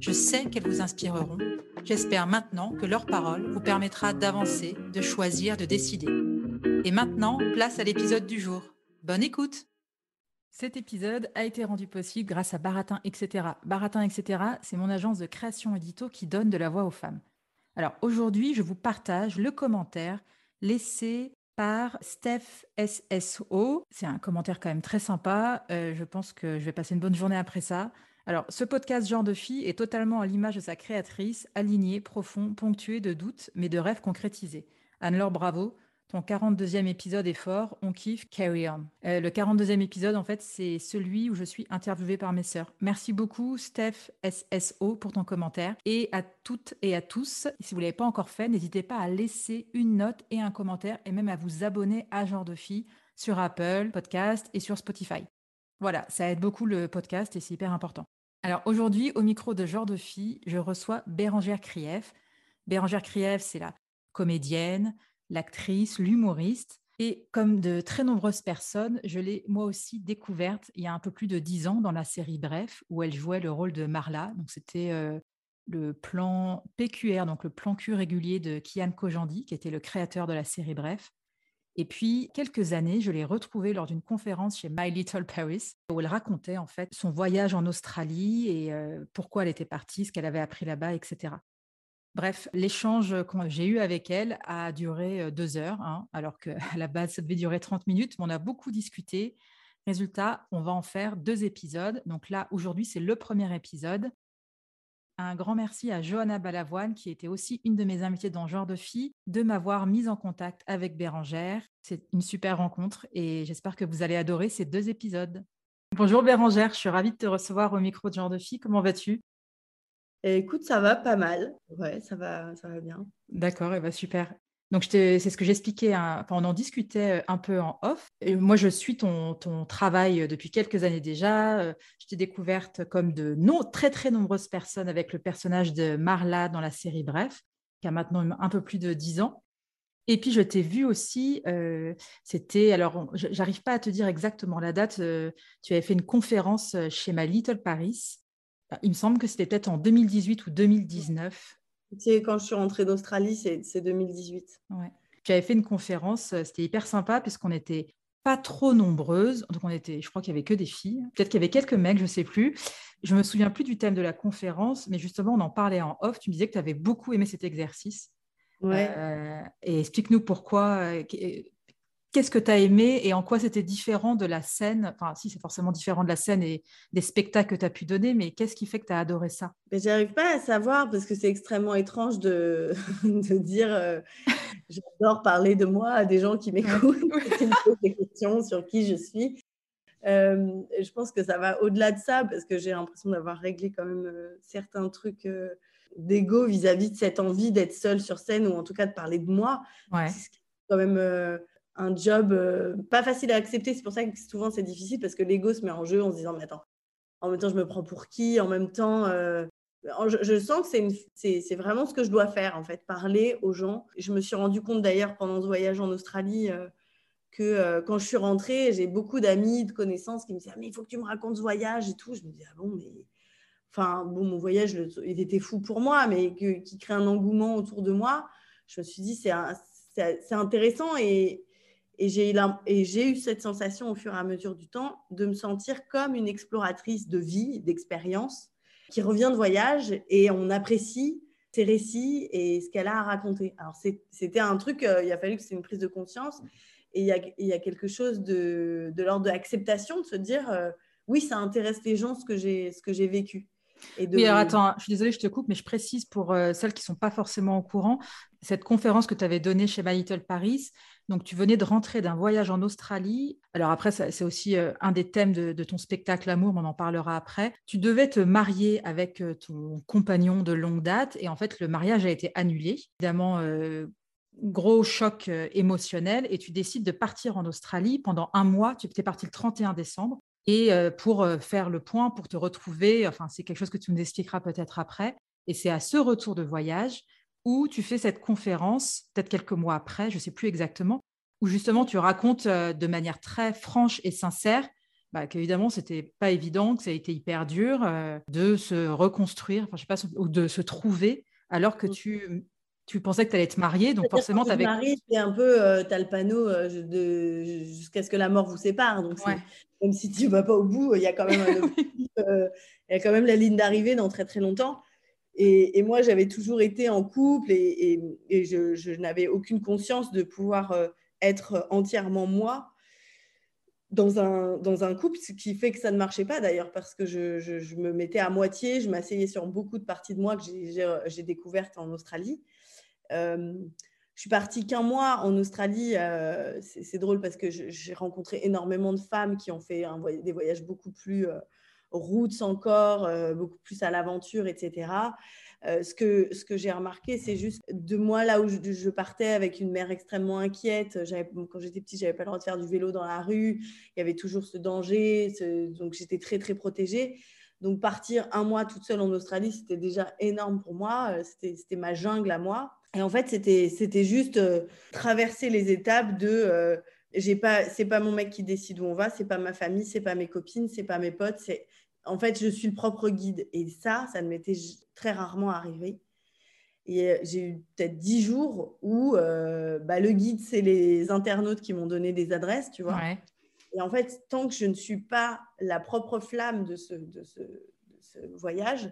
Je sais qu'elles vous inspireront. J'espère maintenant que leur parole vous permettra d'avancer, de choisir, de décider. Et maintenant, place à l'épisode du jour. Bonne écoute Cet épisode a été rendu possible grâce à Baratin, etc. Baratin, etc., c'est mon agence de création édito qui donne de la voix aux femmes. Alors aujourd'hui, je vous partage le commentaire laissé par Steph SSO. C'est un commentaire quand même très sympa. Euh, je pense que je vais passer une bonne journée après ça. Alors, ce podcast Genre de fille est totalement à l'image de sa créatrice, aligné, profond, ponctué de doutes, mais de rêves concrétisés. Anne-Laure, bravo. Ton 42e épisode est fort, on kiffe, carry on. Euh, le 42e épisode, en fait, c'est celui où je suis interviewée par mes sœurs. Merci beaucoup, Steph SSO, pour ton commentaire. Et à toutes et à tous, si vous ne l'avez pas encore fait, n'hésitez pas à laisser une note et un commentaire, et même à vous abonner à Genre de Fille sur Apple Podcast et sur Spotify. Voilà, ça aide beaucoup le podcast et c'est hyper important. Alors aujourd'hui, au micro de Genre de Fille, je reçois Bérangère Krief. Bérangère Krief, c'est la comédienne, l'actrice, l'humoriste. Et comme de très nombreuses personnes, je l'ai moi aussi découverte il y a un peu plus de dix ans dans la série Bref, où elle jouait le rôle de Marla. Donc c'était euh, le plan PQR, donc le plan Q régulier de Kian Kojandi, qui était le créateur de la série Bref. Et puis, quelques années, je l'ai retrouvée lors d'une conférence chez My Little Paris, où elle racontait en fait son voyage en Australie et pourquoi elle était partie, ce qu'elle avait appris là-bas, etc. Bref, l'échange que j'ai eu avec elle a duré deux heures, hein, alors qu'à la base, ça devait durer 30 minutes, mais on a beaucoup discuté. Résultat, on va en faire deux épisodes. Donc là, aujourd'hui, c'est le premier épisode. Un grand merci à Johanna Balavoine, qui était aussi une de mes invitées dans Genre de Filles, de m'avoir mise en contact avec Bérangère. C'est une super rencontre et j'espère que vous allez adorer ces deux épisodes. Bonjour Bérangère, je suis ravie de te recevoir au micro de Genre de Filles. Comment vas-tu? Écoute, ça va pas mal. Ouais, ça va, ça va bien. D'accord, et bah super. Donc, c'est ce que j'expliquais, hein, on en discutait euh, un peu en off. Moi, je suis ton, ton, travail euh, depuis quelques années déjà. Euh, je t'ai découverte comme de très, très nombreuses personnes avec le personnage de Marla dans la série Bref, qui a maintenant un peu plus de dix ans. Et puis, je t'ai vu aussi, c'était, alors, j'arrive pas à te dire exactement la date, tu avais fait une conférence chez ma Little Paris bah, il me semble que c'était peut-être en 2018 ou 2019. Quand je suis rentrée d'Australie, c'est 2018. Ouais. Tu avais fait une conférence, euh, c'était hyper sympa puisqu'on n'était pas trop nombreuses. Donc on était, je crois qu'il y avait que des filles. Peut-être qu'il y avait quelques mecs, je ne sais plus. Je me souviens plus du thème de la conférence, mais justement on en parlait en off. Tu me disais que tu avais beaucoup aimé cet exercice. Ouais. Euh, et explique-nous pourquoi. Qu'est-ce que tu as aimé et en quoi c'était différent de la scène? Enfin, si, c'est forcément différent de la scène et des spectacles que tu as pu donner, mais qu'est-ce qui fait que tu as adoré ça? Mais J'arrive pas à savoir parce que c'est extrêmement étrange de, de dire euh, j'adore parler de moi à des gens qui m'écoutent, qui me posent des questions sur qui je suis. Euh, je pense que ça va au-delà de ça parce que j'ai l'impression d'avoir réglé quand même euh, certains trucs d'ego vis-à-vis de cette envie d'être seule sur scène ou en tout cas de parler de moi. Ouais. C'est quand même un job euh, pas facile à accepter. C'est pour ça que souvent c'est difficile parce que l'ego se met en jeu en se disant mais attends, en même temps je me prends pour qui? En même temps, euh, je, sens que c'est vraiment ce que je dois faire en fait, parler aux gens. Je me suis rendu compte d'ailleurs pendant ce voyage en Australie euh, que quand je suis rentrée, j'ai beaucoup d'amis, de connaissances qui me disaient ah, mais il faut que tu me racontes ce voyage et tout. Je me dis ah bon mais enfin bon mon voyage il était fou pour moi mais qui crée un engouement autour de moi. Je me suis dit c'est intéressant et, et j'ai eu cette sensation au fur et à mesure du temps de me sentir comme une exploratrice de vie, d'expérience. qui revient de voyage et on apprécie ses récits et ce qu'elle a à raconter. Alors, c'était un truc, euh, il a fallu que c'est une prise de conscience. Et il y a, quelque chose de, de l'ordre de l'acceptation, de se dire, euh, oui, ça intéresse les gens ce que j'ai vécu. Et Oui, alors attends, je suis désolée, je te coupe, mais je précise pour euh, celles qui ne sont pas forcément au courant, cette conférence que tu avais donnée chez My Little Paris, donc tu venais de rentrer d'un voyage en Australie. Alors après, c'est aussi euh, un des thèmes de, ton spectacle Amour, on en parlera après. Tu devais te marier avec euh, ton compagnon de longue date, et en fait, le mariage a été annulé. Évidemment, gros choc émotionnel, et tu décides de partir en Australie pendant un mois. Tu étais parti le 31 décembre et pour faire le point, pour te retrouver, enfin, c'est quelque chose que tu nous expliqueras peut-être après. Et c'est à ce retour de voyage où tu fais cette conférence, peut-être quelques mois après, je ne sais plus exactement, où justement tu racontes de manière très franche et sincère bah, qu'évidemment, ce n'était pas évident, que ça a été hyper dur de se reconstruire, enfin, je sais pas, ou de se trouver alors que mmh. tu tu pensais que tu allais te marier, donc forcément, tu avais. C'est un peu, euh, tu as le panneau euh, de jusqu'à ce que la mort vous sépare. Donc, même si tu ne vas pas au bout, il y a quand même, euh, il y a quand même la ligne d'arrivée dans très très longtemps. Et, moi, j'avais toujours été en couple et, je, n'avais aucune conscience de pouvoir être entièrement moi dans un, dans un couple, ce qui fait que ça ne marchait pas d'ailleurs, parce que je, je, me mettais à moitié, je m'asseyais sur beaucoup de parties de moi que j'ai découvertes en Australie. Euh, je suis partie qu'un mois en Australie. Euh, c'est drôle parce que j'ai rencontré énormément de femmes qui ont fait des voyages beaucoup plus euh, routes encore, beaucoup plus à l'aventure, etc. ce que, ce que j'ai remarqué, c'est juste de moi, là où je, partais avec une mère extrêmement inquiète. Quand j'étais petite, j'avais pas le droit de faire du vélo dans la rue. Il y avait toujours ce danger. donc, j'étais très, très protégée. Donc, partir un mois toute seule en Australie, c'était déjà énorme pour moi. C'était ma jungle à moi. Et en fait, c'était juste euh, traverser les étapes de euh, j'ai pas c'est pas mon mec qui décide où on va, c'est pas ma famille, c'est pas mes copines, c'est pas mes potes, c'est en fait, je suis le propre guide. Et ça, ça ne m'était très rarement arrivé. Et euh, j'ai eu peut-être dix jours où bah, le guide, c'est les internautes qui m'ont donné des adresses, tu vois. Et en fait, tant que je ne suis pas la propre flamme de ce, de ce, de ce voyage,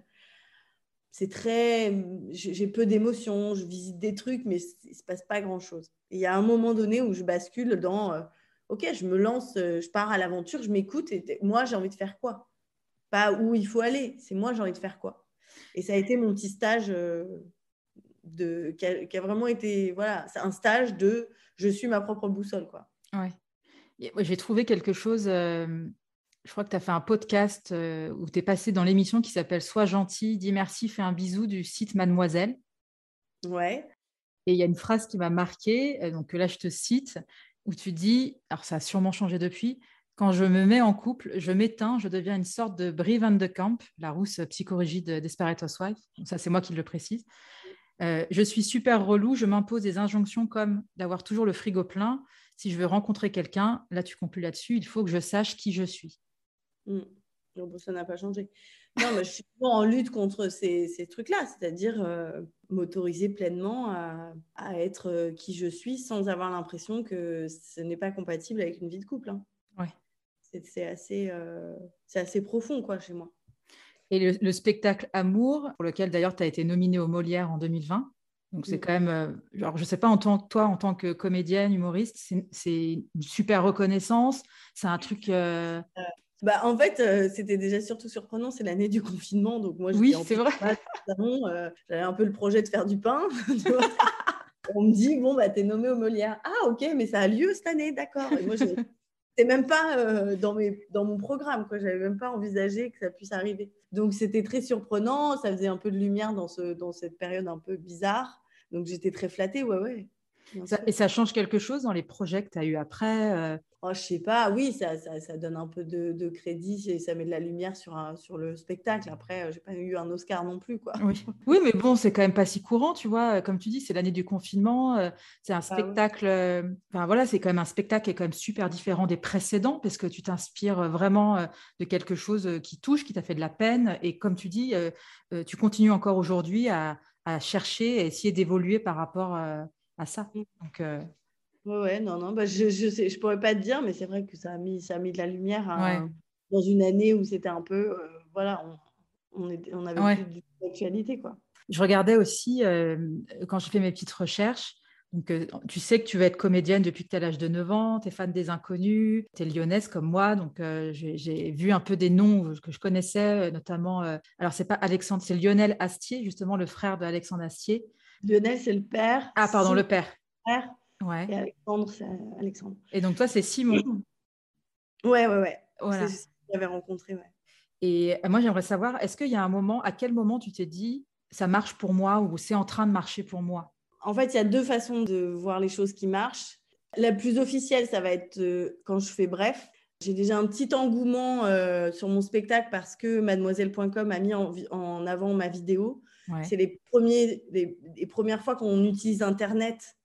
c'est très. J'ai peu d'émotions, je visite des trucs, mais il ne se passe pas grand-chose. Il y a un moment donné où je bascule dans euh, Ok, je me lance, euh, je pars à l'aventure, je m'écoute et moi, j'ai envie de faire quoi? Pas où il faut aller, c'est moi, j'ai envie de faire quoi Et ça a été mon petit stage euh, de, qui a, vraiment été. Voilà, c'est un stage de je suis ma propre boussole, quoi. Ouais. J'ai trouvé quelque chose je crois que tu as fait un podcast euh, où tu es passé dans l'émission qui s'appelle Sois gentil, dis merci, fais un bisou du site Mademoiselle. Ouais. Et il y a une phrase qui m'a marquée, euh, donc là je te cite, où tu dis, alors ça a sûrement changé depuis, quand je me mets en couple, je m'éteins, je deviens une sorte de Brie Van de Camp, la rousse psychorigide Desperate Housewife. ça, c'est moi qui le précise. Euh, je suis super relou, je m'impose des injonctions comme d'avoir toujours le frigo plein. Si je veux rencontrer quelqu'un, là tu conclus là-dessus, il faut que je sache qui je suis. Mm. ça n'a pas changé. Non, mais je suis en lutte contre ces, ces trucs-là, c'est-à-dire euh, m'autoriser pleinement à, à, être euh, qui je suis sans avoir l'impression que ce n'est pas compatible avec une vie de couple. Hein. Ouais. C'est assez, euh, c'est assez profond quoi, chez moi. Et le, spectacle Amour, pour lequel d'ailleurs tu as été nominée au Molière en 2020, donc c'est mm. quand même, genre, je ne sais pas en tant que toi, en tant que comédienne, humoriste, c'est une super reconnaissance. C'est un truc. Bah, en fait, euh, c'était déjà surtout surprenant, c'est l'année du confinement. Donc moi, oui, c'est vrai. Euh, j'avais un peu le projet de faire du pain. On me dit, bon, bah, tu es nommé au Molière. Ah, ok, mais ça a lieu cette année, d'accord. Et moi, c'était même pas euh, dans, mon programme, quoi. J'avais même pas envisagé que ça puisse arriver. Donc, c'était très surprenant. Ça faisait un peu de lumière dans, ce, dans cette période un peu bizarre. Donc, j'étais très flattée, ouais, ouais. et ça change quelque chose dans les projets que tu as eu après Oh, je sais pas, oui, ça, ça, donne un peu de, crédit et ça met de la lumière sur, un, sur le spectacle. Après, j'ai pas eu un Oscar non plus, quoi. Oui, oui mais bon, c'est quand même pas si courant, tu vois. Comme tu dis, c'est l'année du confinement. Euh, c'est un bah spectacle. Euh, enfin voilà, c'est quand même un spectacle qui est quand même super différent des précédents parce que tu t'inspires vraiment euh, de quelque chose qui touche, qui t'a fait de la peine. Et comme tu dis, tu continues encore aujourd'hui à, à, chercher, à essayer d'évoluer par rapport à ça. Donc Ouais, non, non, bah, je, je, sais, je pourrais pas te dire, mais c'est vrai que ça a mis, ça a mis de la lumière dans une année où c'était un peu, euh, voilà, on, on avait plus d'actualité. quoi. Je regardais aussi, quand je fais mes petites recherches, donc, tu sais que tu veux être comédienne depuis que tu as l'âge de 9 ans, tu es fan des inconnus, tu es lyonnaise comme moi, donc j'ai vu un peu des noms que je connaissais, notamment, alors c'est pas Alexandre, c'est Lionel Astier, justement le frère d'Alexandre Astier. Lionel, c'est le père. Ah, pardon, le père. père. Ouais. Et Alexandre, c'est Alexandre. Et donc, toi, c'est Simon. Ouais, ouais, ouais. Voilà. C'est ce que j'avais rencontré, ouais. Et moi, j'aimerais savoir, est-ce qu'il y a un moment, à quel moment tu t'es dit, ça marche pour moi ou c'est en train de marcher pour moi? En fait, il y a deux façons de voir les choses qui marchent. La plus officielle, ça va être euh, quand je fais bref. J'ai déjà un petit engouement euh, sur mon spectacle parce que mademoiselle.com a mis en, avant ma vidéo. C'est les, les, premières fois qu'on utilise Internet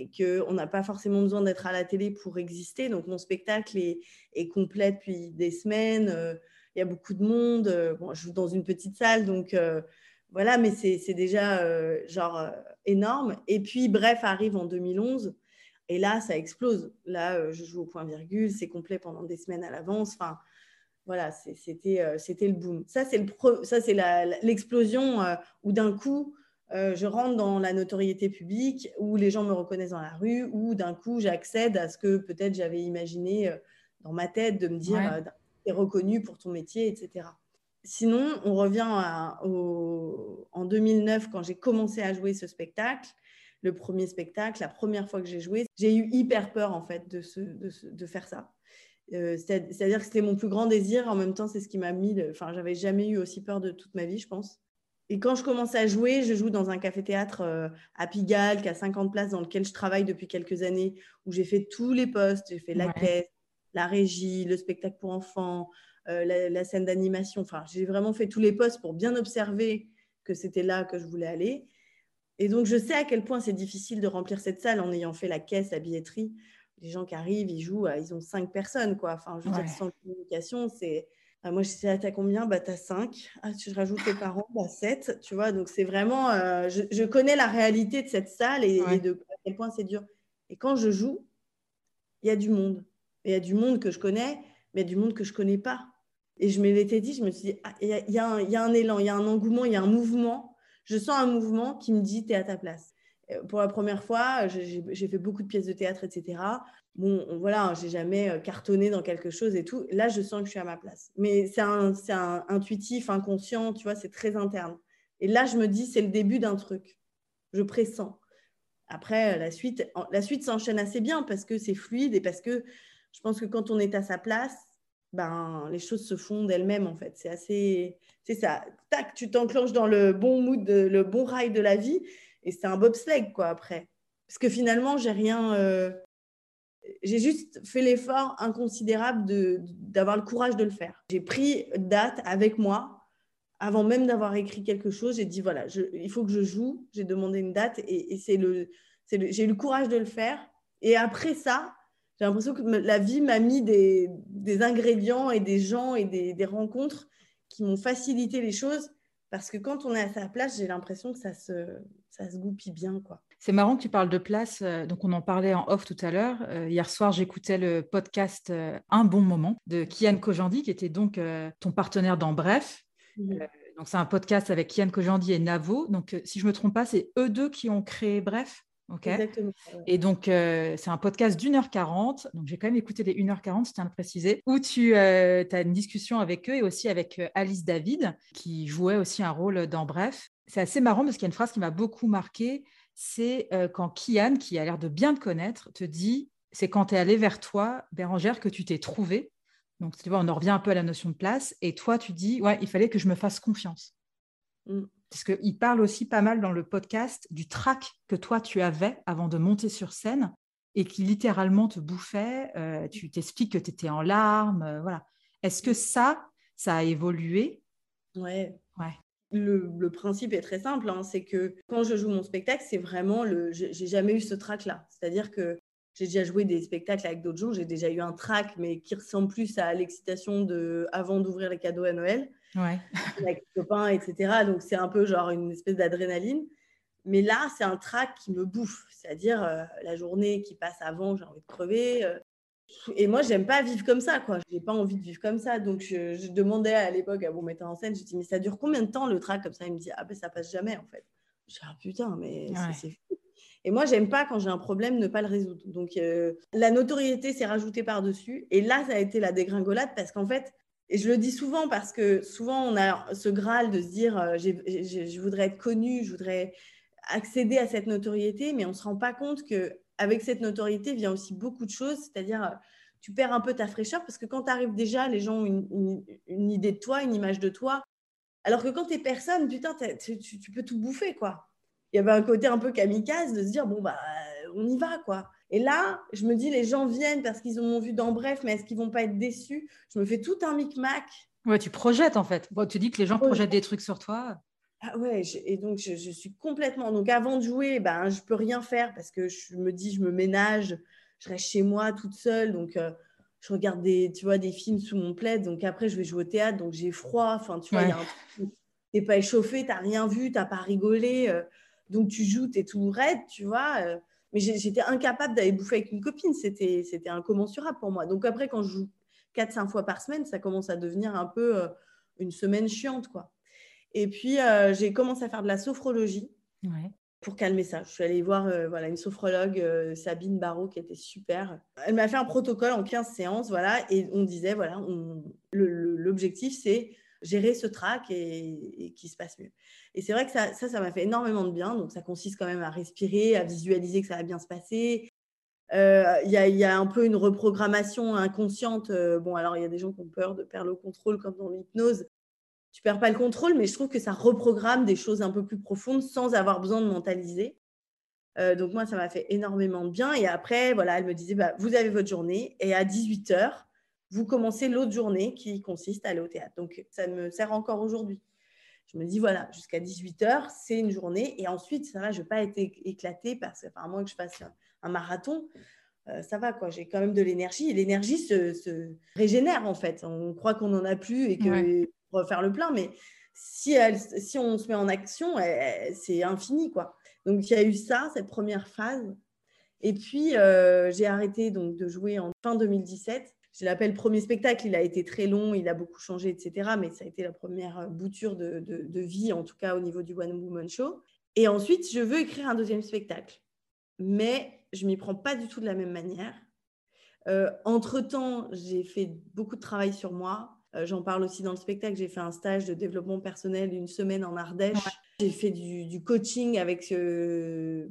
et qu'on n'a pas forcément besoin d'être à la télé pour exister. Donc, mon spectacle est, complet depuis des semaines. Euh, il y a beaucoup de monde. Bon, je joue dans une petite salle, donc voilà, mais c'est déjà euh, genre euh, énorme. Et puis, bref, arrive en 2011. Et là, ça explose. Là, euh, je joue au point virgule, c'est complet pendant des semaines à l'avance. Enfin, voilà, c'était le boom. Ça, c'est l'explosion où d'un coup, je rentre dans la notoriété publique, où les gens me reconnaissent dans la rue, où d'un coup, j'accède à ce que peut-être j'avais imaginé dans ma tête de me dire, tu es reconnu pour ton métier, etc. Sinon, on revient en 2009 quand j'ai commencé à jouer ce spectacle, le premier spectacle, la première fois que j'ai joué. J'ai eu hyper peur en fait de, faire ça. Euh, c'est-à-dire que c'était mon plus grand désir. En même temps, c'est ce qui m'a mis. Enfin, j'avais jamais eu aussi peur de toute ma vie, je pense. Et quand je commence à jouer, je joue dans un café-théâtre euh, à Pigalle, qui a 50 places, dans lequel je travaille depuis quelques années, où j'ai fait tous les postes. J'ai fait la caisse, la régie, le spectacle pour enfants, euh, la, scène d'animation. Enfin, j'ai vraiment fait tous les postes pour bien observer que c'était là que je voulais aller. Et donc, je sais à quel point c'est difficile de remplir cette salle en ayant fait la caisse, la billetterie. Les gens qui arrivent, ils jouent, ils ont cinq personnes, quoi. Enfin, je veux dire, sans communication, c'est. Moi, je sais, t'as combien? Bah, t'as cinq. Ah, tu rajoutes tes parents Bah, sept. Tu vois, donc c'est vraiment. Euh, je, connais la réalité de cette salle et, et, de à quel point c'est dur. Et quand je joue, il y a du monde. Il y a du monde que je connais, mais il y a du monde que je connais pas. Et je me l'étais dit, je me suis dit, ah, il y, a un élan, il y a un engouement, il y a un mouvement. Je sens un mouvement qui me dit, tu es à ta place. Euh, pour la première fois, j'ai fait beaucoup de pièces de théâtre, etc. Bon, voilà, j'ai jamais euh, cartonné dans quelque chose et tout. Là, je sens que je suis à ma place. Mais c'est un, intuitif, inconscient, tu vois, c'est très interne. Et là, je me dis, c'est le début d'un truc. Je pressens. Après, la suite, la suite s'enchaîne assez bien parce que c'est fluide et parce que je pense que quand on est à sa place, ben, les choses se font d'elles-mêmes en fait. C'est assez, c'est ça. Tac, tu t'enclenches dans le bon mood, le bon rail de la vie, et c'est un bobsleigh quoi après. Parce que finalement, j'ai rien, euh, j'ai juste fait l'effort inconsidérable d'avoir le courage de le faire. J'ai pris date avec moi avant même d'avoir écrit quelque chose. J'ai dit voilà, il faut que je joue. J'ai demandé une date et, c'est le, c'est j'ai eu le courage de le faire. Et après ça, j'ai l'impression que la vie m'a mis des, ingrédients et des gens et des, rencontres qui m'ont facilité les choses. Parce que quand on est à sa place, j'ai l'impression que ça se, ça se goupille bien. quoi. C'est marrant que tu parles de place. Euh, donc, on en parlait en off tout à l'heure. Euh, hier soir, j'écoutais le podcast euh, Un bon moment de Kian Kojandi, qui était donc ton partenaire dans Bref. Donc, c'est un podcast avec Kian Kojandi et Navo. Donc, si je ne me trompe pas, c'est eux deux qui ont créé Bref. Exactement. Et donc, euh, c'est un podcast d'une heure quarante. Donc, j'ai quand même écouté les 1h40, je tiens à le préciser, où tu euh, as une discussion avec eux et aussi avec euh, Alice David, qui jouait aussi un rôle dans Bref. C'est assez marrant parce qu'il y a une phrase qui m'a beaucoup marqué. C'est quand Kian, qui a l'air de bien te connaître, te dit c'est quand tu es allé vers toi, Bérangère, que tu t'es trouvé. Donc, tu vois, on en revient un peu à la notion de place. Et toi, tu dis ouais, il fallait que je me fasse confiance. Mm parce qu'il parle aussi pas mal dans le podcast du trac que toi tu avais avant de monter sur scène et qui littéralement te bouffait. Euh, tu t'expliques que tu étais en larmes. Euh, voilà. Est-ce que ça, ça a évolué? Ouais. ouais. Le, principe est très simple, hein, c'est que quand je joue mon spectacle, c'est vraiment le. J'ai jamais eu ce trac-là. C'est-à-dire que j'ai déjà joué des spectacles avec d'autres gens, j'ai déjà eu un trac, mais qui ressemble plus à l'excitation de avant d'ouvrir les cadeaux à Noël ouais. avec les copains, etc. Donc c'est un peu genre une espèce d'adrénaline. Mais là, c'est un trac qui me bouffe. C'est-à-dire euh, la journée qui passe avant, j'ai envie de crever. Euh, Et moi, j'aime pas vivre comme ça, quoi. J'ai pas envie de vivre comme ça. Donc, je, demandais à l'époque à mon metteur en scène, je dis, mais ça dure combien de temps le track comme ça? Il me dit, ah ben ça passe jamais, en fait. Je dis, ah putain, mais c'est fou. Et moi, j'aime pas quand j'ai un problème ne pas le résoudre. Donc, euh, la notoriété s'est rajoutée par-dessus. Et là, ça a été la dégringolade parce qu'en fait, et je le dis souvent parce que souvent, on a ce graal de se dire, euh, je voudrais être connu, je voudrais accéder à cette notoriété, mais on ne se rend pas compte qu'avec cette notoriété vient aussi beaucoup de choses, c'est-à-dire euh, tu perds un peu ta fraîcheur parce que quand tu arrives déjà, les gens ont une, idée de toi, une image de toi. Alors que quand tu es personne, putain, tu, tu, peux tout bouffer, quoi. Il y avait un côté un peu kamikaze de se dire, bon, bah, on y va, quoi. Et là, je me dis, les gens viennent parce qu'ils ont vu dans Bref, mais est-ce qu'ils vont pas être déçus? Je me fais tout un micmac. Ouais, tu projettes en fait. Bon, tu dis que les gens projettent des trucs sur toi. Ah ouais, et donc je, suis complètement. Donc avant de jouer, ben, je peux rien faire parce que je me dis, je me ménage, je reste chez moi toute seule. Donc euh, je regarde des, tu vois, des films sous mon plaid. Donc après, je vais jouer au théâtre, donc j'ai froid. Enfin, tu vois, il y a un truc. T'es pas échauffé, t'as rien vu, t'as pas rigolé. Euh, donc tu joues, t'es tout raide, tu vois. Euh, mais j'étais incapable d'aller bouffer avec une copine. C'était incommensurable pour moi. Donc après, quand je joue 4-5 fois par semaine, ça commence à devenir un peu une semaine chiante, quoi. Et puis, euh, j'ai commencé à faire de la sophrologie pour calmer ça. Je suis allée voir euh, voilà, une sophrologue, euh, Sabine Barrault, qui était super. Elle m'a fait un protocole en 15 séances, voilà, et on disait, voilà, l'objectif, c'est gérer ce trac et, qu'il se passe mieux. Et c'est vrai que ça, ça, m'a fait énormément de bien. Donc, ça consiste quand même à respirer, à visualiser que ça va bien se passer. Il y, y, a un peu une reprogrammation inconsciente. bon, alors, il y a des gens qui ont peur de perdre le contrôle comme dans l'hypnose tu perds pas le contrôle, mais je trouve que ça reprogramme des choses un peu plus profondes sans avoir besoin de mentaliser. Euh, donc moi, ça m'a fait énormément de bien. Et après, voilà, elle me disait, bah, vous avez votre journée et à 18 h vous commencez l'autre journée qui consiste à aller au théâtre. Donc ça me sert encore aujourd'hui. Je me dis, voilà, jusqu'à 18 h c'est une journée. Et ensuite, ça va, je ne vais pas être éclatée parce moins que je fasse un, marathon, euh, ça va, quoi. J'ai quand même de l'énergie. Et l'énergie se, régénère, en fait. On croit qu'on n'en a plus et que refaire le plein, mais si, elle, si on se met en action, c'est infini, quoi. Donc, il y a eu ça, cette première phase. Et puis, euh, j'ai arrêté donc, de jouer en fin 2017. Je l'appelle premier spectacle, il a été très long, il a beaucoup changé, etc. Mais ça a été la première bouture de, de, vie, en tout cas au niveau du One Woman Show. Et ensuite, je veux écrire un deuxième spectacle. Mais je m'y prends pas du tout de la même manière. Euh, entre-temps, j'ai fait beaucoup de travail sur moi. Euh, j'en parle aussi dans le spectacle. J'ai fait un stage de développement personnel une semaine en Ardèche. J'ai fait du, coaching avec le,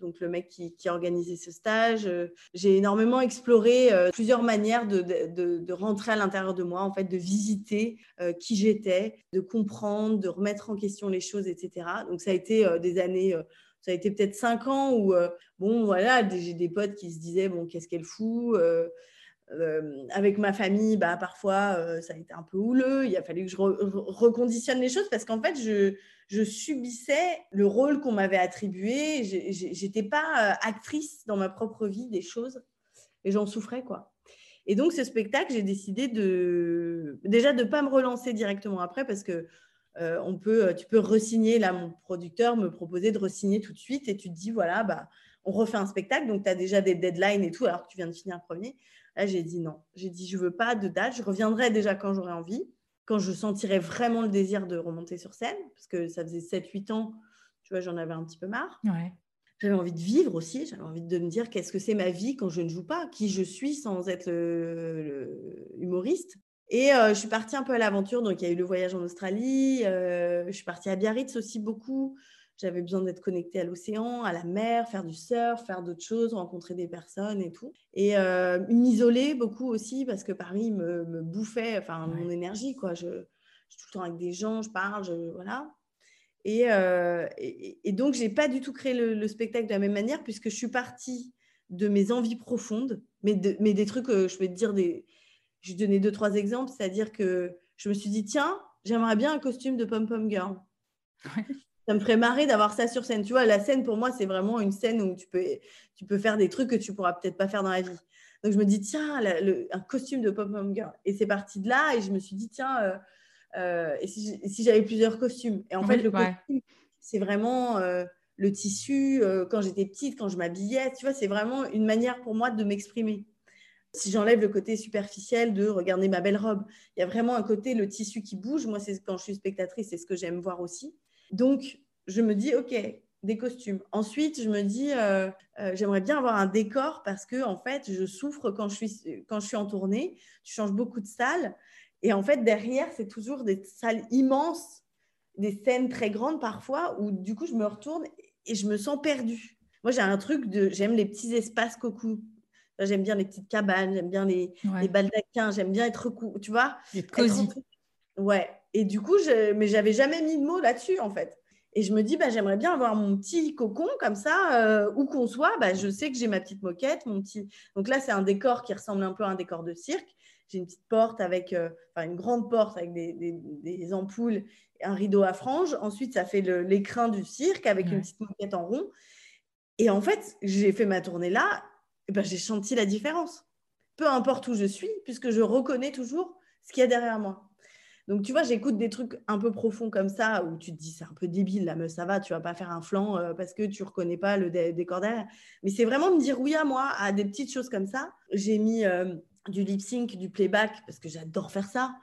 donc le mec qui, a organisé ce stage. Euh, j'ai énormément exploré euh, plusieurs manières de, rentrer à l'intérieur de moi, en fait, de visiter qui j'étais, de comprendre, de remettre en question les choses, etc. Donc ça a été des années ça a été peut-être cinq ans où, bon, voilà, j'ai des potes qui se disaient, bon, qu'est-ce qu'elle fout euh, avec ma famille, bah, parfois, ça a été un peu houleux. Il a fallu que je reconditionne les choses parce qu'en fait, je, subissais le rôle qu'on m'avait attribué. J'étais pas actrice dans ma propre vie des choses et j'en souffrais, quoi. Et donc, ce spectacle, j'ai décidé de déjà de ne pas me relancer directement après parce que on peut, tu peux resigner. Là, mon producteur me proposait de resigner tout de suite et tu te dis, voilà, bah, on refait un spectacle, donc tu as déjà des deadlines et tout, alors que tu viens de finir le premier. Là, j'ai dit non. J'ai dit, je veux pas de date. Je reviendrai déjà quand j'aurai envie, quand je sentirai vraiment le désir de remonter sur scène, parce que ça faisait 7-8 ans, tu vois, j'en avais un petit peu marre. J'avais envie de vivre aussi. J'avais envie de me dire qu'est-ce que c'est ma vie quand je ne joue pas, qui je suis sans être le, humoriste. Et euh, je suis partie un peu à l'aventure. Donc, il y a eu le voyage en Australie. Euh, je suis partie à Biarritz aussi beaucoup. J'avais besoin d'être connectée à l'océan, à la mer, faire du surf, faire d'autres choses, rencontrer des personnes et tout. Et euh, m'isoler beaucoup aussi parce que Paris me, me bouffait enfin, mon énergie. Quoi. Je, suis tout le temps avec des gens, je parle, je, voilà. Et, euh, et, donc, je n'ai pas du tout créé le, spectacle de la même manière puisque je suis partie de mes envies profondes, mais, mais des trucs, euh, je vais te dire, des... je vais donner deux, trois exemples, c'est-à-dire que je me suis dit, tiens, j'aimerais bien un costume de pom-pom girl ça me ferait marrer d'avoir ça sur scène. Tu vois, la scène, pour moi, c'est vraiment une scène où tu peux, tu peux faire des trucs que tu pourras peut-être pas faire dans la vie. Donc, je me dis, tiens, un costume de pop-up girl. Et c'est parti de là. Et je me suis dit, tiens, euh, euh, et si, j'avais plusieurs costumes Et en fait, le costume, c'est vraiment euh, le tissu. quand j'étais petite, quand je m'habillais, tu vois, c'est vraiment une manière pour moi de m'exprimer. Si j'enlève le côté superficiel de regarder ma belle robe, il y a vraiment un côté, le tissu qui bouge. Moi, c'est quand je suis spectatrice, c'est ce que j'aime voir aussi. Donc, je me dis, OK, des costumes. Ensuite, je me dis, euh, euh, j'aimerais bien avoir un décor parce que, en fait, je souffre quand je suis, quand je suis en tournée. Je change beaucoup de salles. Et en fait, derrière, c'est toujours des salles immenses, des scènes très grandes parfois, où du coup, je me retourne et je me sens perdue. Moi, j'ai un truc de. J'aime les petits espaces coucou. J'aime bien les petites cabanes, j'aime bien les, les baldaquins, j'aime bien être tu vois? Être cosy. Ouais. Et du coup, je... mais j'avais jamais mis de mots là-dessus, en fait. Et je me dis, bah, j'aimerais bien avoir mon petit cocon comme ça, euh, où qu'on soit. Bah, je sais que j'ai ma petite moquette, mon petit. Donc là, c'est un décor qui ressemble un peu à un décor de cirque. J'ai une petite porte avec, euh, enfin une grande porte avec des, des, ampoules, un rideau à franges. Ensuite, ça fait l'écrin du cirque avec une petite moquette en rond. Et en fait, j'ai fait ma tournée là, et ben, j'ai senti la différence. Peu importe où je suis, puisque je reconnais toujours ce qu'il y a derrière moi. Donc, tu vois, j'écoute des trucs un peu profonds comme ça, où tu te dis, c'est un peu débile, là, mais ça va, tu vas pas faire un flanc euh, parce que tu reconnais pas le décor derrière. Mais c'est vraiment me dire oui à moi, à des petites choses comme ça. J'ai mis euh, du lip sync, du playback, parce que j'adore faire ça.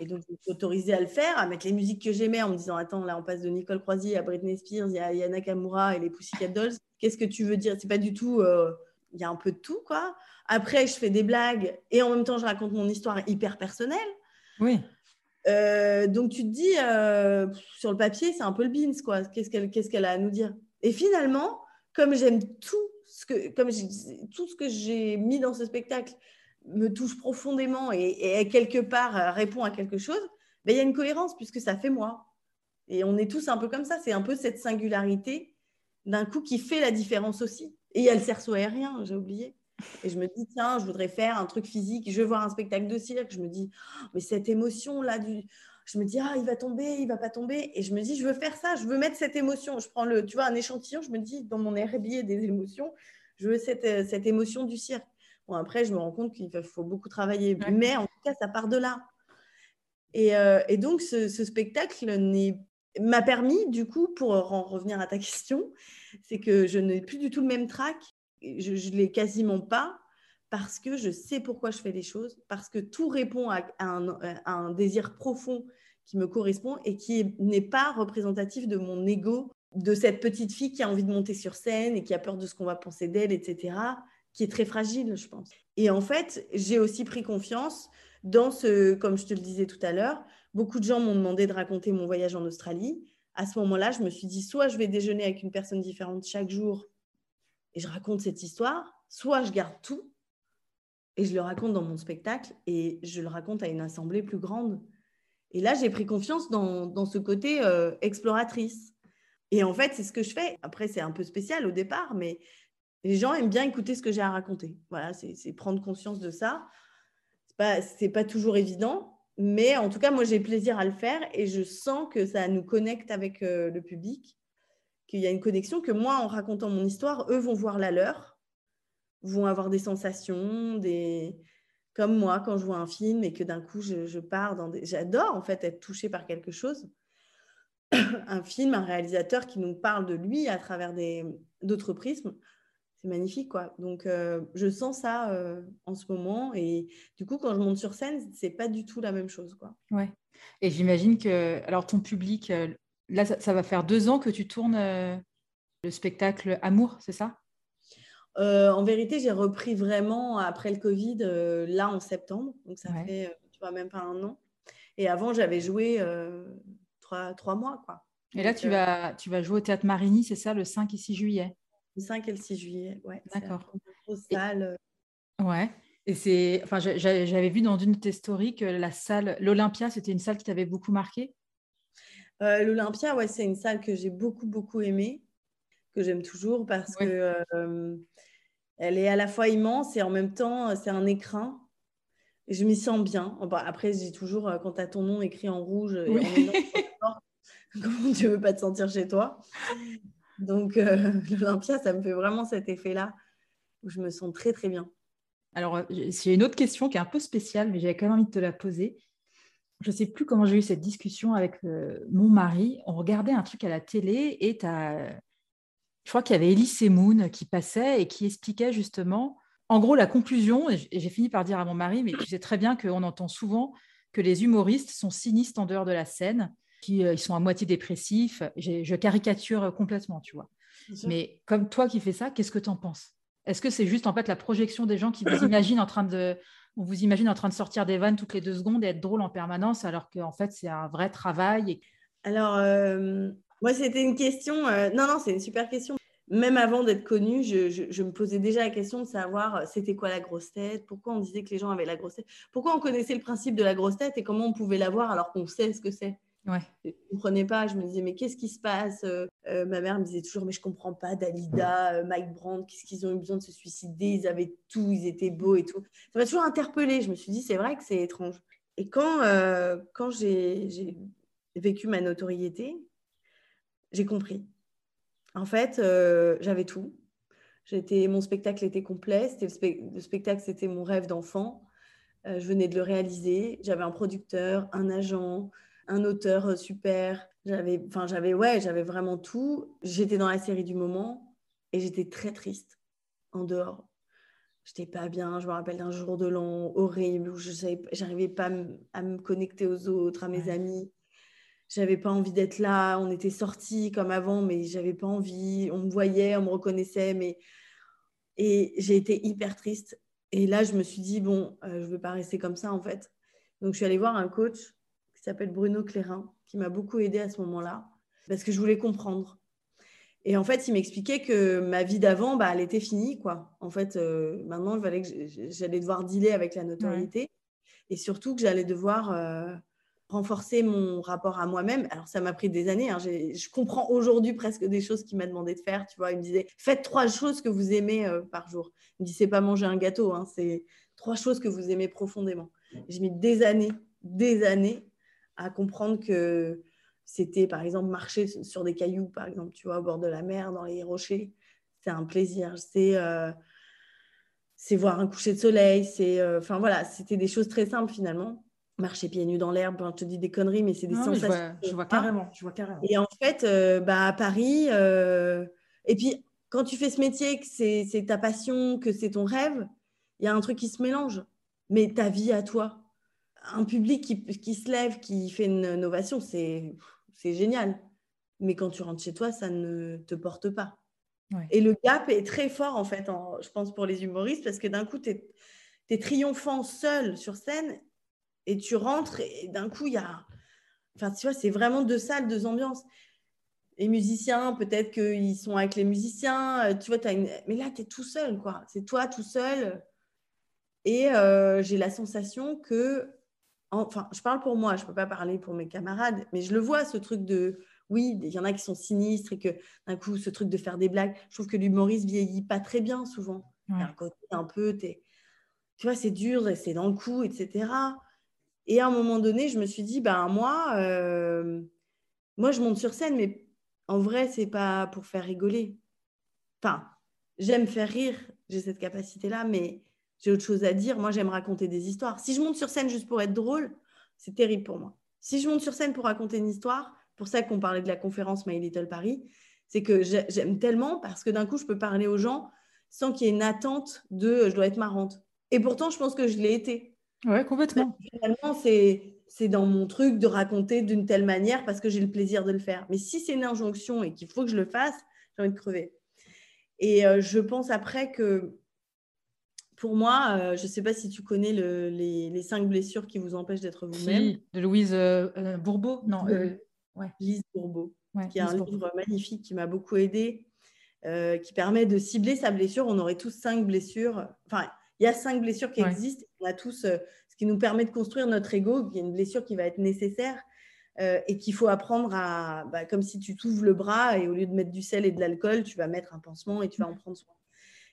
Et donc, je me suis autorisée à le faire, à mettre les musiques que j'aimais en me disant Attends, là, on passe de Nicole Croisier à Britney Spears, il y a Yana Kamura et les Pussycat Dolls. Qu'est-ce que tu veux dire? C'est pas du tout. Euh, il y a un peu de tout, quoi. Après, je fais des blagues et en même temps, je raconte mon histoire hyper personnelle. Oui. Euh, donc tu te dis, euh, sur le papier, c'est un peu le beans, quoi. Qu'est-ce qu'elle qu'elle a à nous dire? Et finalement, comme j'aime tout ce que, comme tout ce que j'ai mis dans ce spectacle me touche profondément et, quelque part euh, répond à quelque chose, ben, il y a une cohérence puisque ça fait moi. Et on est tous un peu comme ça. C'est un peu cette singularité d'un coup qui fait la différence aussi. Et il y a le cerceau aérien, j'ai oublié. Et je me dis, tiens, je voudrais faire un truc physique. Je veux voir un spectacle de cirque. Je me dis, oh, mais cette émotion-là, du... je me dis, ah, il va tomber, il va pas tomber. Et je me dis, je veux faire ça. Je veux mettre cette émotion. Je prends le, tu vois, un échantillon. Je me dis, dans mon herbier des émotions, je veux cette, euh, cette émotion du cirque. Bon, après, je me rends compte qu'il faut beaucoup travailler. Mais en tout cas, ça part de là. Et, euh, et donc, ce, ce spectacle m'a permis, du coup, pour en revenir à ta question, c'est que je n'ai plus du tout le même trac je ne l'ai quasiment pas parce que je sais pourquoi je fais les choses, parce que tout répond à, un, désir profond qui me correspond et qui n'est pas représentatif de mon ego, de cette petite fille qui a envie de monter sur scène et qui a peur de ce qu'on va penser d'elle, etc., qui est très fragile, je pense. Et en fait, j'ai aussi pris confiance dans ce, comme je te le disais tout à l'heure, beaucoup de gens m'ont demandé de raconter mon voyage en Australie. À ce moment-là, je me suis dit, soit je vais déjeuner avec une personne différente chaque jour et je raconte cette histoire, soit je garde tout et je le raconte dans mon spectacle et je le raconte à une assemblée plus grande. Et là, j'ai pris confiance dans, ce côté euh, exploratrice. Et en fait, c'est ce que je fais. Après, c'est un peu spécial au départ, mais les gens aiment bien écouter ce que j'ai à raconter. Voilà, c'est prendre conscience de ça. Ce n'est pas, pas toujours évident, mais en tout cas, moi, j'ai plaisir à le faire et je sens que ça nous connecte avec euh, le public qu'il y a une connexion, que moi, en racontant mon histoire, eux vont voir la leur, vont avoir des sensations, des... comme moi quand je vois un film et que d'un coup, je, pars dans des... J'adore en fait être touchée par quelque chose. un film, un réalisateur qui nous parle de lui à travers d'autres prismes, c'est magnifique quoi. Donc euh, je sens ça euh, en ce moment et du coup quand je monte sur scène, c'est pas du tout la même chose quoi. Ouais. Et j'imagine que alors ton public euh, Là, ça, va faire deux ans que tu tournes euh, le spectacle Amour, c'est ça? Euh, En vérité, j'ai repris vraiment après le Covid, euh, là en septembre. Donc, ça fait, tu vois, même pas un an. Et avant, j'avais joué trois, trois, mois, quoi. Et là, tu, vas, tu vas jouer au Théâtre Marigny, c'est ça, le 5 et 6 juillet? Le 5 et le 6 juillet, ouais. D'accord. salle. Ouais. Et c'est, enfin, j'avais vu dans une de tes stories que la salle, l'Olympia, c'était une salle qui t'avait beaucoup marqué? Euh, L'Olympia, ouais, c'est une salle que j'ai beaucoup, beaucoup aimée, que j'aime toujours parce que euh, elle est à la fois immense et en même temps, c'est un écrin. Je m'y sens bien. après, j'ai toujours, euh, quand tu as ton nom écrit en rouge et en comment tu veux pas te sentir chez toi Donc, l'Olympia, ça me fait vraiment cet effet-là où je me sens très, très bien. Alors, j'ai une autre question qui est un peu spéciale, mais j'avais quand même envie de te la poser je ne sais plus comment j'ai eu cette discussion avec euh, mon mari. On regardait un truc à la télé et je crois qu'il y avait Elise Moon qui passait et qui expliquait justement En gros, la conclusion, et j'ai fini par dire à mon mari, mais tu sais très bien qu'on entend souvent que les humoristes sont sinistres en dehors de la scène, qu'ils euh, sont à moitié dépressifs. Je caricature complètement, tu vois. Mais comme toi qui fais ça, qu'est-ce que tu en penses? Est-ce que c'est juste en fait la projection des gens qui vous imaginent en train de on vous imagine en train de sortir des vannes toutes les deux secondes et être drôle en permanence, alors qu'en fait, c'est un vrai travail. Alors, euh, moi, c'était une question. Euh, non, non, c'est une super question. Même avant d'être connue, je, me posais déjà la question de savoir euh, c'était quoi la grosse tête, pourquoi on disait que les gens avaient la grosse tête, pourquoi on connaissait le principe de la grosse tête et comment on pouvait l'avoir alors qu'on sait ce que c'est? Ouais. Je ne comprenais pas. Je me disais, mais qu'est-ce qui se passe euh, euh, Ma mère me disait toujours, mais je comprends pas, Dalida, euh, Mike Brandt, qu'est-ce qu'ils ont eu besoin de se suicider? Ils avaient tout, ils étaient beaux et tout. Ça m'a toujours interpellée. Je me suis dit, c'est vrai que c'est étrange. Et quand, quand j'ai vécu ma notoriété, j'ai compris. En fait, j'avais tout. J'étais, mon spectacle était complet. Le, le spectacle, c'était mon rêve d'enfant. je venais de le réaliser. J'avais un producteur, un agent, un auteur super. J'avais, enfin, j'avais, ouais, j'avais vraiment tout. J'étais dans la série du moment et j'étais très triste en dehors. J'étais pas bien. Je me rappelle d'un jour de l'an horrible où je savais, j'arrivais pas à me connecter aux autres, à mes amis. J'avais pas envie d'être là. On était sortis comme avant, mais j'avais pas envie. On me voyait, on me reconnaissait, mais et j'ai été hyper triste. Et là, je me suis dit bon, euh, je veux pas rester comme ça en fait. Donc, je suis allée voir un coach s'appelle Bruno Clérin, qui m'a beaucoup aidé à ce moment-là, parce que je voulais comprendre. Et en fait, il m'expliquait que ma vie d'avant, bah, elle était finie. Quoi. En fait, euh, maintenant, j'allais devoir dealer avec la notoriété. Et surtout que j'allais devoir euh, renforcer mon rapport à moi-même. Alors, ça m'a pris des années. Hein. Je comprends aujourd'hui presque des choses qu'il m'a demandé de faire. Tu vois, il me disait, faites trois choses que vous aimez euh, par jour. Il me dit, c'est pas manger un gâteau, hein, c'est trois choses que vous aimez profondément. J'ai mis des années, des années à comprendre que c'était, par exemple, marcher sur des cailloux, par exemple, tu vois, au bord de la mer, dans les rochers. C'est un plaisir. C'est euh, c'est voir un coucher de soleil. C'est, euh, enfin voilà, c'était des choses très simples finalement. Marcher pieds nus dans l'herbe, je te dis des conneries, mais c'est des sensations. Je vois, carrément, je vois carrément. Et en fait, euh, bah, à Paris, et puis quand tu fais ce métier, que c'est ta passion, que c'est ton rêve, il y a un truc qui se mélange. Mais ta vie à toi, un public qui, se lève, qui fait une ovation, c'est génial. Mais quand tu rentres chez toi, ça ne te porte pas. Et le gap est très fort, en fait, je pense, pour les humoristes, parce que d'un coup, tu es, triomphant seul sur scène et tu rentres et d'un coup, il y a. Enfin, tu vois, c'est vraiment deux salles, deux ambiances. Les musiciens, peut-être qu'ils sont avec les musiciens, euh, tu vois, as une... mais là, tu es tout seul, quoi. C'est toi tout seul. Et euh, j'ai la sensation que enfin, je parle pour moi, je ne peux pas parler pour mes camarades, mais je le vois, ce truc de, oui, il y en a qui sont sinistres et que d'un coup, ce truc de faire des blagues, je trouve que l'humoriste vieillit pas très bien souvent. A un côté un peu, tu vois, c'est dur, c'est dans le coup, etc. Et à un moment donné, je me suis dit, ben moi, euh, moi, je monte sur scène, mais en vrai, c'est pas pour faire rigoler. Enfin, j'aime faire rire, j'ai cette capacité-là, mais j'ai autre chose à dire. Moi, j'aime raconter des histoires. Si je monte sur scène juste pour être drôle, c'est terrible pour moi. Si je monte sur scène pour raconter une histoire, pour ça qu'on parlait de la conférence My Little Paris, c'est que j'aime tellement parce que d'un coup, je peux parler aux gens sans qu'il y ait une attente de euh, je dois être marrante. Et pourtant, je pense que je l'ai été. Ouais, complètement. Finalement, c'est dans mon truc de raconter d'une telle manière parce que j'ai le plaisir de le faire. Mais si c'est une injonction et qu'il faut que je le fasse, j'ai envie de crever. Et euh, je pense après que pour moi, euh, je ne sais pas si tu connais les, cinq blessures qui vous empêchent d'être vous-même. de Louise euh, euh, Bourbeau Non, ouais. Lise Bourbeau, qui est un livre magnifique qui m'a beaucoup aidé, qui permet de cibler sa blessure. On aurait tous cinq blessures. Enfin, il y a cinq blessures qui existent. On a tous ce qui nous permet de construire notre ego, qui est une blessure qui va être nécessaire. et qu'il faut apprendre à, bah, comme si tu t'ouvres le bras et au lieu de mettre du sel et de l'alcool, tu vas mettre un pansement et tu vas en prendre soin.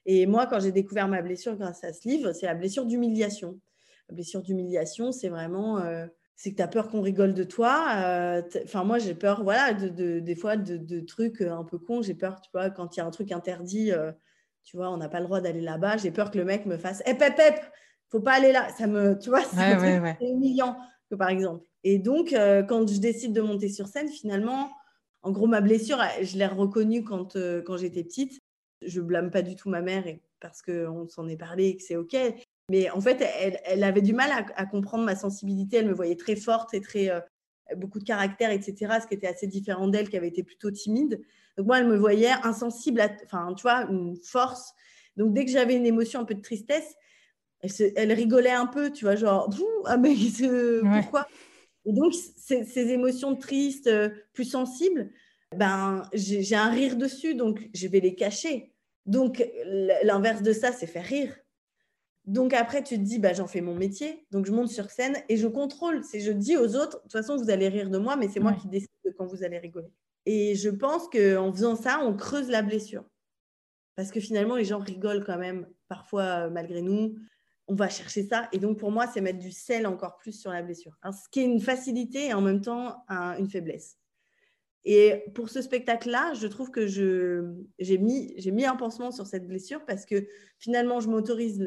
Et moi, quand j'ai découvert ma blessure grâce à ce livre, c'est la blessure d'humiliation. La blessure d'humiliation, c'est vraiment, euh, c'est que tu as peur qu'on rigole de toi. Euh, enfin, moi, j'ai peur, voilà, de, des fois, de, trucs un peu cons. J'ai peur, tu vois, quand il y a un truc interdit, euh, tu vois, on n'a pas le droit d'aller là-bas. J'ai peur que le mec me fasse, hep, hep, hep, faut pas aller là. Ça me, tu vois, c'est humiliant, que, par exemple. Et donc, quand je décide de monter sur scène, finalement, en gros, ma blessure, je l'ai reconnue quand, quand j'étais petite je blâme pas du tout ma mère et parce qu'on s'en est parlé et que c'est OK. Mais en fait, elle, avait du mal à, comprendre ma sensibilité. Elle me voyait très forte et très euh, beaucoup de caractère, etc. Ce qui était assez différent d'elle, qui avait été plutôt timide. Donc moi, elle me voyait insensible, enfin, tu vois, une force. Donc dès que j'avais une émotion, un peu de tristesse, elle, rigolait un peu, tu vois, genre, ah mais pourquoi? Et donc ces, ces, émotions tristes, euh, plus sensibles, ben j'ai un rire dessus, donc je vais les cacher. Donc l'inverse de ça, c'est faire rire. Donc après, tu te dis, bah, j'en fais mon métier. Donc je monte sur scène et je contrôle. C'est je dis aux autres, de toute façon, vous allez rire de moi, mais c'est moi qui décide de quand vous allez rigoler. Et je pense qu'en faisant ça, on creuse la blessure. Parce que finalement, les gens rigolent quand même, parfois malgré nous. On va chercher ça. Et donc, pour moi, c'est mettre du sel encore plus sur la blessure. ce qui est une facilité et en même temps une faiblesse. Et pour ce spectacle-là, je trouve que j'ai mis, mis un pansement sur cette blessure parce que finalement, je m'autorise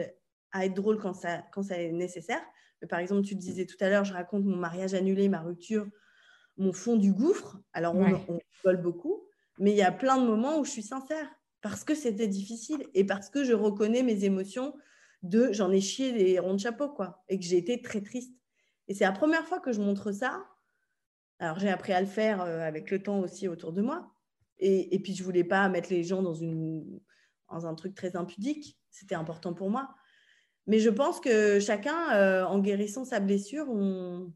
à être drôle quand ça, quand ça est nécessaire. Mais par exemple, tu disais tout à l'heure, je raconte mon mariage annulé, ma rupture, mon fond du gouffre. Alors, on, on rigole beaucoup, mais il y a plein de moments où je suis sincère parce que c'était difficile et parce que je reconnais mes émotions de j'en ai chié des ronds de chapeau, quoi, et que j'ai été très triste. Et c'est la première fois que je montre ça. Alors, j'ai appris à le faire euh, avec le temps aussi autour de moi. Et, et puis, je voulais pas mettre les gens dans, une, dans un truc très impudique. C'était important pour moi. Mais je pense que chacun, euh, en guérissant sa blessure, on...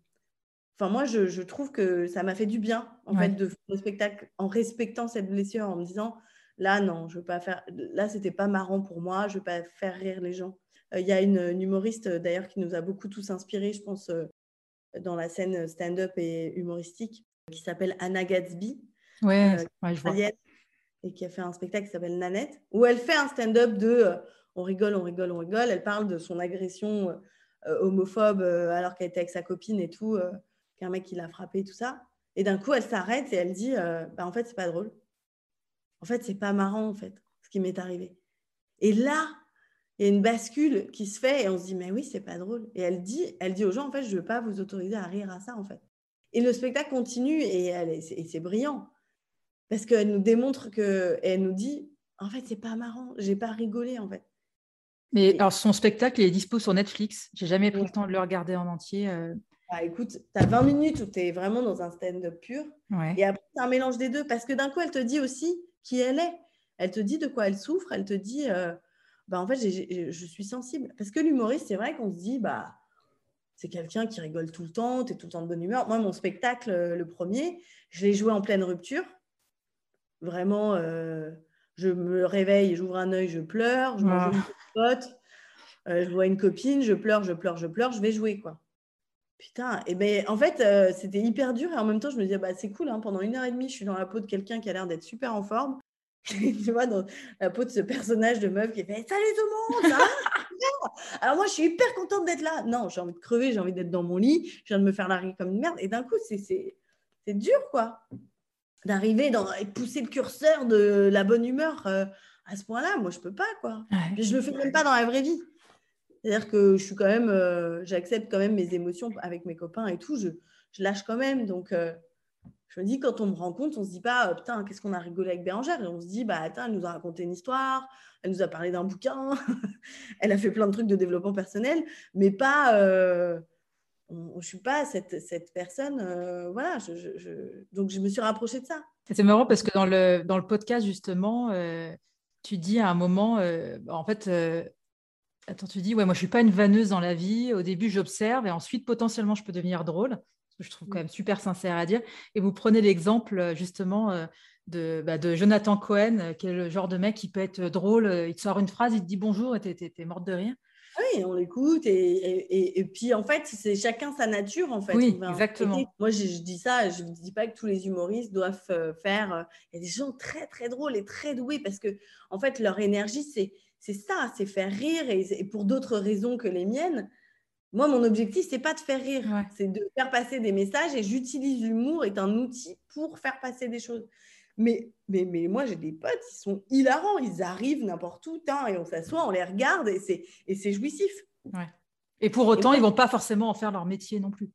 enfin moi, je, trouve que ça m'a fait du bien, en fait, de faire le spectacle en respectant cette blessure, en me disant, là, non, je veux pas faire, là, c'était pas marrant pour moi, je veux pas faire rire les gens. Euh, il y a une, humoriste, d'ailleurs, qui nous a beaucoup tous inspirés, je pense, euh, dans la scène stand-up et humoristique, qui s'appelle Anna Gatsby. Ouais, je vois. Et qui a fait un spectacle qui s'appelle Nanette, où elle fait un stand-up de on rigole, on rigole, on rigole. Elle parle de son agression euh, homophobe euh, alors qu'elle était avec sa copine et tout, euh, qu'un mec qui l'a frappé, tout ça. Et d'un coup, elle s'arrête et elle dit bah, En fait, c'est pas drôle. En fait, c'est pas marrant, en fait, ce qui m'est arrivé. Et là, il y a une bascule qui se fait et on se dit Mais oui, c'est pas drôle. Et elle dit, elle dit aux gens En fait, je veux pas vous autoriser à rire à ça, en fait. Et le spectacle continue et, elle, et c'est brillant. Parce qu'elle nous démontre que, et elle nous dit, en fait, c'est pas marrant, j'ai pas rigolé, en fait. Mais alors, son spectacle, il est dispo sur Netflix. J'ai jamais pris le temps de le regarder en entier. Euh. Bah, écoute, tu as 20 minutes où tu es vraiment dans un stand-up pur. Et après, c'est un mélange des deux. Parce que d'un coup, elle te dit aussi qui elle est. Elle te dit de quoi elle souffre. Elle te dit, euh, bah, en fait, je suis sensible. Parce que l'humoriste, c'est vrai qu'on se dit, bah, c'est quelqu'un qui rigole tout le temps, tu es tout le temps de bonne humeur. Moi, mon spectacle, euh, le premier, je l'ai joué en pleine rupture. Vraiment, je me réveille, j'ouvre un œil, je pleure, je mange une pote, euh, je vois une copine, je pleure, je pleure, je pleure, je vais jouer quoi. Putain, et ben en fait euh, c'était hyper dur et en même temps je me disais bah c'est cool hein, pendant une heure et demie je suis dans la peau de quelqu'un qui a l'air d'être super en forme, tu vois dans la peau de ce personnage de meuf qui fait salut tout le monde, alors moi je suis hyper contente d'être là. Non j'ai envie de crever, j'ai envie d'être dans mon lit, je viens de me faire la comme une merde et d'un coup c'est dur quoi d'arriver et pousser le curseur de la bonne humeur euh, à ce point-là. Moi, je peux pas, quoi. Je Je le fais même pas dans la vraie vie. C'est-à-dire que je suis quand même, euh, j'accepte quand même mes émotions avec mes copains et tout. Je, je lâche quand même. Donc, euh, je me dis, quand on me rencontre, on se dit pas, putain, qu'est-ce qu'on a rigolé avec Bérangère? Et on se dit, bah, attends, elle nous a raconté une histoire, elle nous a parlé d'un bouquin, elle a fait plein de trucs de développement personnel, mais pas je ne suis pas cette, cette personne. Euh, voilà, donc je me suis rapprochée de ça. C'est marrant parce que dans le, dans le podcast, justement, euh, tu dis à un moment, euh, en fait, attends, tu dis, ouais, moi je ne suis pas une vanneuse dans la vie. Au début, j'observe et ensuite, potentiellement, je peux devenir drôle. Je trouve quand même super sincère à dire. Et vous prenez l'exemple, justement, de, bah, de, Jonathan Cohen, qui est le genre de mec qui peut être drôle. Il te sort une phrase, il te dit bonjour et tu es, morte de rire. Oui, on l'écoute et, et, puis en fait, c'est chacun sa nature en fait. Oui, exactement. Moi, je, dis ça, je ne dis pas que tous les humoristes doivent euh, faire. Euh, il y a des gens très très drôles et très doués parce que en fait, leur énergie, c'est c'est ça, c'est faire rire et, pour d'autres raisons que les miennes. Moi, mon objectif, c'est pas de faire rire, c'est de faire passer des messages et j'utilise l'humour est un outil pour faire passer des choses. Mais, mais, mais moi, j'ai des potes, ils sont hilarants. Ils arrivent n'importe où, hein, et on s'assoit, on les regarde, et c'est, et c'est jouissif. Ouais. Et pour autant, ils ne vont pas forcément en faire leur métier non plus.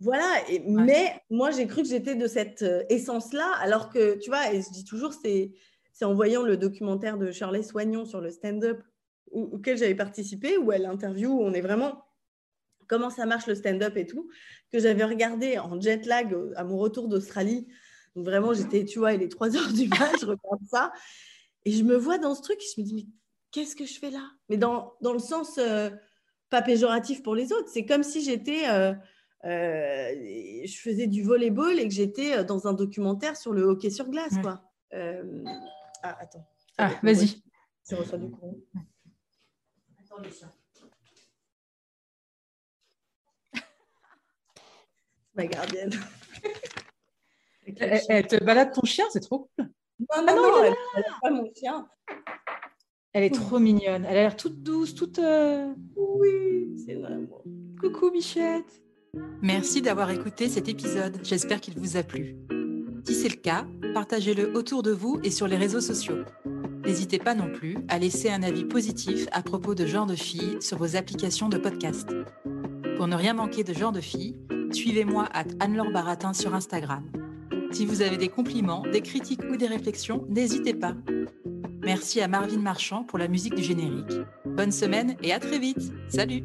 Voilà, et, mais moi, j'ai cru que j'étais de cette euh, essence-là, alors que, tu vois, et je dis toujours, c'est, c'est en voyant le documentaire de Shirley Soignon sur le stand-up auquel j'avais participé, où elle interview, où on est vraiment comment ça marche le stand-up et tout, que j'avais regardé en jet lag à mon retour d'Australie. Vraiment, j'étais, tu vois, il est 3 heures du mat, je regarde ça. Et je me vois dans ce truc et je me dis, mais qu'est-ce que je fais là? Mais dans, dans le sens euh, pas péjoratif pour les autres. C'est comme si j'étais, euh, euh, je faisais du volleyball et que j'étais dans un documentaire sur le hockey sur glace, quoi. ah, attends. Ah, vas-y. Je reçois du courant. Attends. Ma gardienne. elle, te balade ton chien, c'est trop cool. Non, non, ah non, elle, elle pas mon chien. Elle est trop mignonne. Elle a l'air toute douce, toute. Euh, oui, c'est vraiment. Coucou Michette. Merci d'avoir écouté cet épisode. J'espère qu'il vous a plu. Si c'est le cas, partagez-le autour de vous et sur les réseaux sociaux. N'hésitez pas non plus à laisser un avis positif à propos de Genre de Filles sur vos applications de podcast. Pour ne rien manquer de Genre de Filles, suivez-moi à Anne-Laure Baratin sur Instagram. Si vous avez des compliments, des critiques ou des réflexions, n'hésitez pas. Merci à Marvin Marchand pour la musique du générique. Bonne semaine et à très vite. Salut